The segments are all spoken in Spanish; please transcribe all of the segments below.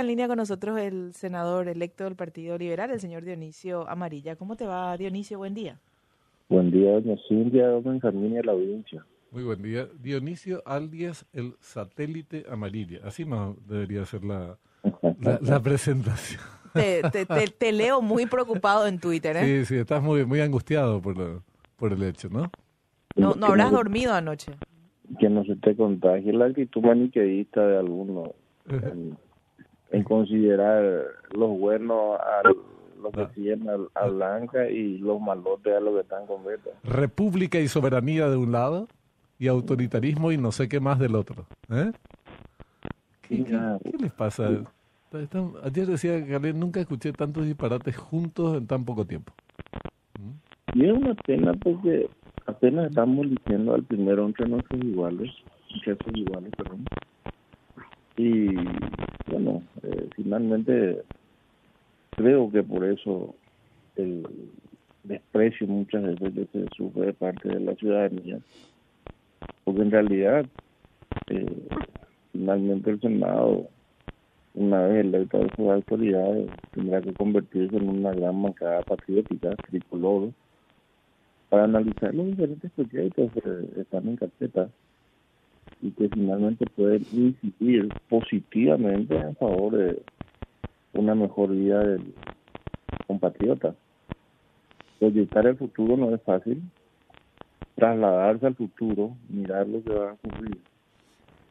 En línea con nosotros el senador electo del Partido Liberal, el señor Dionisio Amarilla. ¿Cómo te va, Dionisio? Buen día. Buen día, doña Cintia, doña Benjamín y a la audiencia. Muy buen día. Dionisio alias el satélite amarilla. Así más debería ser la, la, presentación. Te, te, te, leo muy preocupado en Twitter, ¿eh? Sí, sí, estás muy, muy angustiado por, por el hecho, ¿no? No, no habrás dormido anoche. Que no se te contagie la actitud maniqueísta de algunos en considerar los buenos a los que siguen a, Blanca y los malotes a los que están con Beto. República y soberanía de un lado y autoritarismo y no sé qué más del otro. ¿eh? ¿Qué, les pasa? ayer decía que nunca escuché tantos disparates juntos en tan poco tiempo. Y es una pena porque apenas estamos diciendo al primero entre nuestros iguales, jefes iguales, perdón. Y bueno, eh, finalmente creo que por eso el desprecio muchas veces se sufre de parte de la ciudadanía, porque en realidad eh, finalmente el Senado, una vez electo de sus autoridades, tendrá que convertirse en una gran bancada patriótica, tricolor, para analizar los diferentes proyectos que están en carpeta y que finalmente pueden incidir positivamente a favor de una mejor vida del compatriota. Proyectar el futuro no es fácil, trasladarse al futuro, mirar lo que va a ocurrir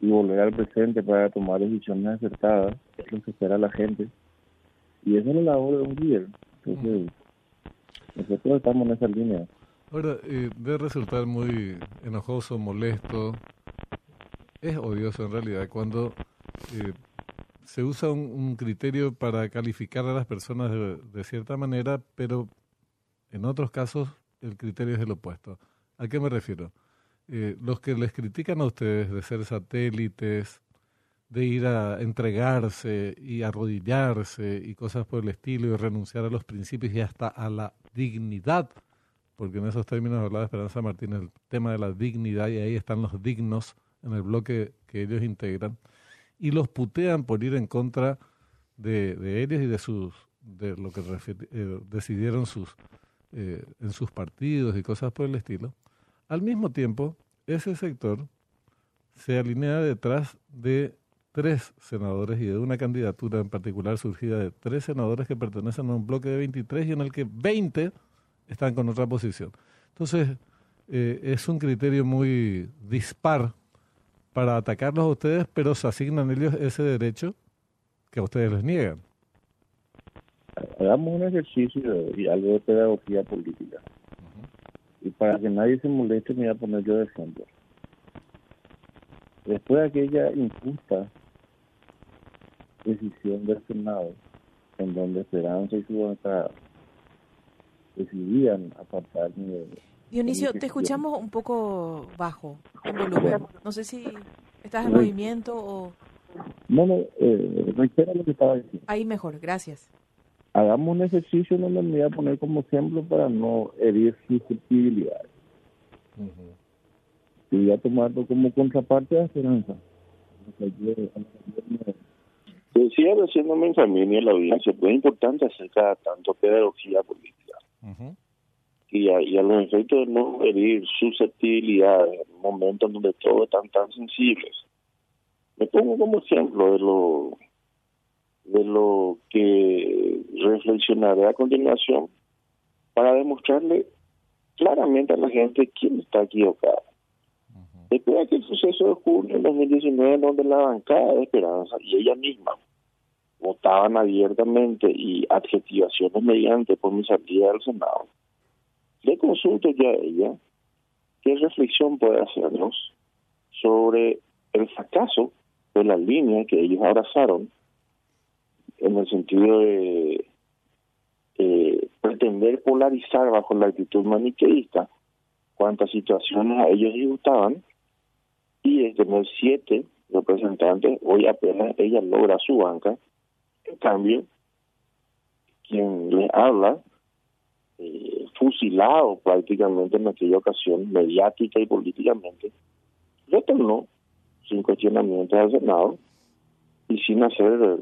y volver al presente para tomar decisiones acertadas es lo que espera la gente. Y esa es la labor de un líder. Entonces, nosotros estamos en esa línea. Ahora, eh, debe resultar muy enojoso, molesto, es odioso en realidad cuando eh, se usa un, criterio para calificar a las personas de, cierta manera, pero en otros casos el criterio es el opuesto. ¿A qué me refiero? Eh, los que les critican a ustedes de ser satélites, de ir a entregarse y arrodillarse y cosas por el estilo y renunciar a los principios y hasta a la dignidad, porque en esos términos hablaba Esperanza Martínez, el tema de la dignidad y ahí están los dignos en el bloque que ellos integran y los putean por ir en contra de, ellos y de sus de lo que eh, decidieron sus eh, en sus partidos y cosas por el estilo. Al mismo tiempo, ese sector se alinea detrás de tres senadores y de una candidatura en particular surgida de tres senadores que pertenecen a un bloque de 23 y en el que 20 están con otra posición. Entonces, eh, es un criterio muy dispar para atacarlos a ustedes, pero se asignan ellos ese derecho que a ustedes les niegan. Hagamos un ejercicio y algo de pedagogía política. Y para que nadie se moleste, me voy a poner yo de ejemplo. Después de aquella injusta decisión del Senado, en donde Esperanza y su decidían apartar de Dionisio, te escuchamos un poco bajo en volumen. No sé si estás en movimiento o... No, no, eh, reitera lo que estaba diciendo. Ahí mejor, gracias. Hagamos un ejercicio donde me voy a poner como ejemplo para no herir susceptibilidades. Y voy a tomarlo como contraparte de esperanza. Decía recién Benjamín y la audiencia, es importante hacer cada tanto pedagogía política y a, y a los efectos de no herir susceptibilidades en momentos donde todo están tan sensibles. Me pongo como ejemplo de lo de lo que reflexionaré a continuación para demostrarle claramente a la gente quién está equivocado. Después de aquel suceso de junio de 2019, donde la bancada de Esperanza y ella misma votaban abiertamente y adjetivaciones mediante por mi salida del Senado, le consulto ya a ella qué reflexión puede hacernos sobre el fracaso de la línea que ellos abrazaron en el sentido de pretender polarizar bajo la actitud maniqueísta cuántas situaciones a ellos gustaban y de tener siete representantes, hoy apenas ella logra su banca, en cambio, quien le habla eh, fusilado prácticamente en aquella ocasión, mediática y políticamente, retornó sin cuestionamiento al Senado y sin hacer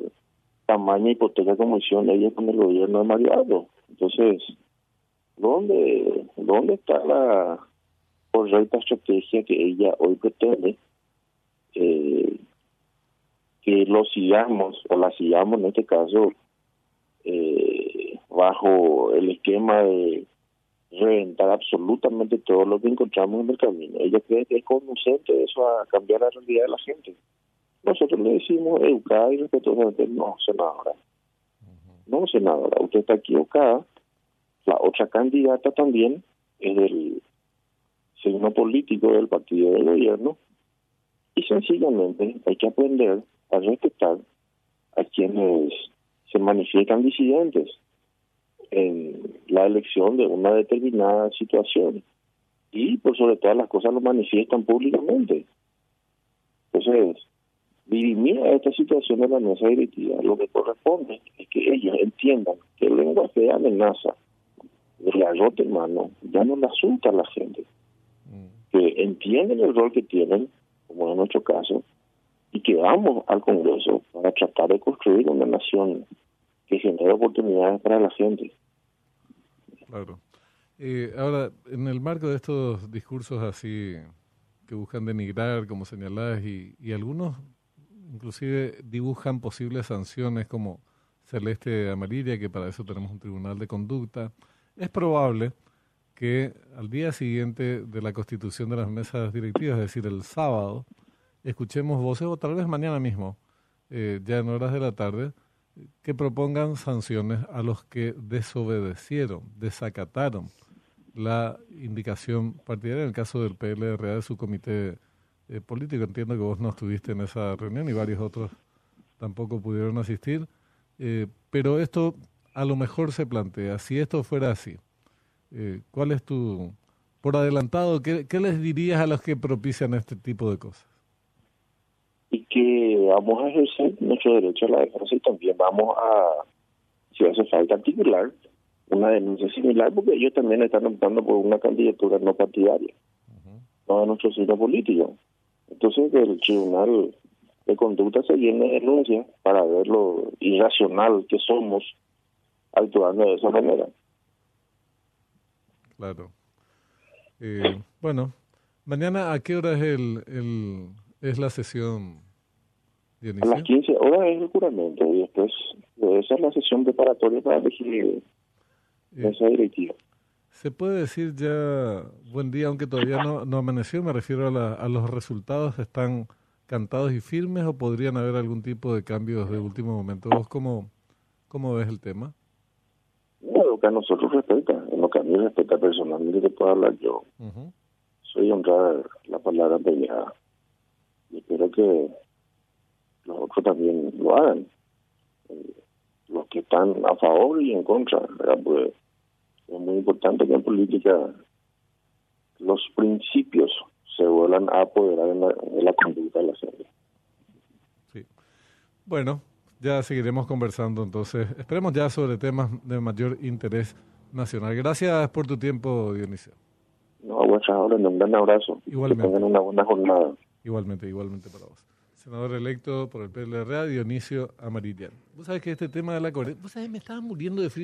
campaña hipoteca como hicieron ellos con el gobierno de Mario Entonces, ¿dónde, dónde está la correcta estrategia que ella hoy pretende? Eh, que lo sigamos, o la sigamos en este caso, eh, bajo el esquema de reventar absolutamente todo lo que encontramos en el camino. Ella cree que es conducente eso a cambiar la realidad de la gente. Nosotros le decimos educada y respetuosamente, no, senadora. No, senadora, usted está equivocada. La otra candidata también es del signo político del partido del gobierno y sencillamente hay que aprender a respetar a quienes se manifiestan disidentes en la elección de una determinada situación y por sobre todas las cosas lo manifiestan públicamente. Entonces, dirimir a esta situación de la mesa directiva, lo que corresponde es que ellos entiendan que el lenguaje de amenaza de la rota hermano ya no le asusta a la gente, mm. que entienden el rol que tienen, como en nuestro caso, y que vamos al Congreso para tratar de construir una nación que genere oportunidades para la gente. Claro. Eh, ahora, en el marco de estos discursos así que buscan denigrar, como señalás, y, y algunos inclusive dibujan posibles sanciones como celeste amarilla, que para eso tenemos un tribunal de conducta. Es probable que al día siguiente de la constitución de las mesas directivas, es decir, el sábado, escuchemos voces, o tal vez mañana mismo, eh, ya en horas de la tarde, que propongan sanciones a los que desobedecieron, desacataron la indicación partidaria, en el caso del PLRA de su comité eh, político. Entiendo que vos no estuviste en esa reunión y varios otros tampoco pudieron asistir. Eh, pero esto a lo mejor se plantea, si esto fuera así, eh, ¿cuál es tu, por adelantado, ¿qué, les dirías a los que propician este tipo de cosas? Vamos a ejercer nuestro derecho a la defensa y también vamos a, si hace falta, articular una denuncia similar, porque ellos también están optando por una candidatura no partidaria, no de nuestro sitio político. Entonces el tribunal de conducta se llena de denuncias para ver lo irracional que somos actuando de esa manera. Claro. Eh, bueno, mañana a qué hora es el, el es la sesión? A las 15 horas es el juramento y después esa es la sesión preparatoria para elegir eh, esa directiva. ¿Se puede decir ya buen día, aunque todavía no, no amaneció? Me refiero a, a los resultados. ¿Están cantados y firmes o podrían haber algún tipo de cambios de último momento? ¿Vos cómo, cómo ves el tema? No, lo que a nosotros respecta, en lo que a mí respecta personalmente, que puedo hablar yo. Soy honrada la palabra peleada. Y espero que los otros también lo hagan. Eh, los que están a favor y en contra, ¿verdad? Pues es muy importante que en política los principios se vuelvan a apoderar en la, conducta de la gente. Sí. Bueno, ya seguiremos conversando entonces. Esperemos ya sobre temas de mayor interés nacional. Gracias por tu tiempo, Dionisio. No, a vuestras un gran abrazo. Igualmente. Que tengan una buena jornada. Igualmente, igualmente para vos. Senador electo por el PLRA, Dionisio Amarillan. Vos sabés que este tema de la coherencia, vos sabés, me estaba muriendo de frío.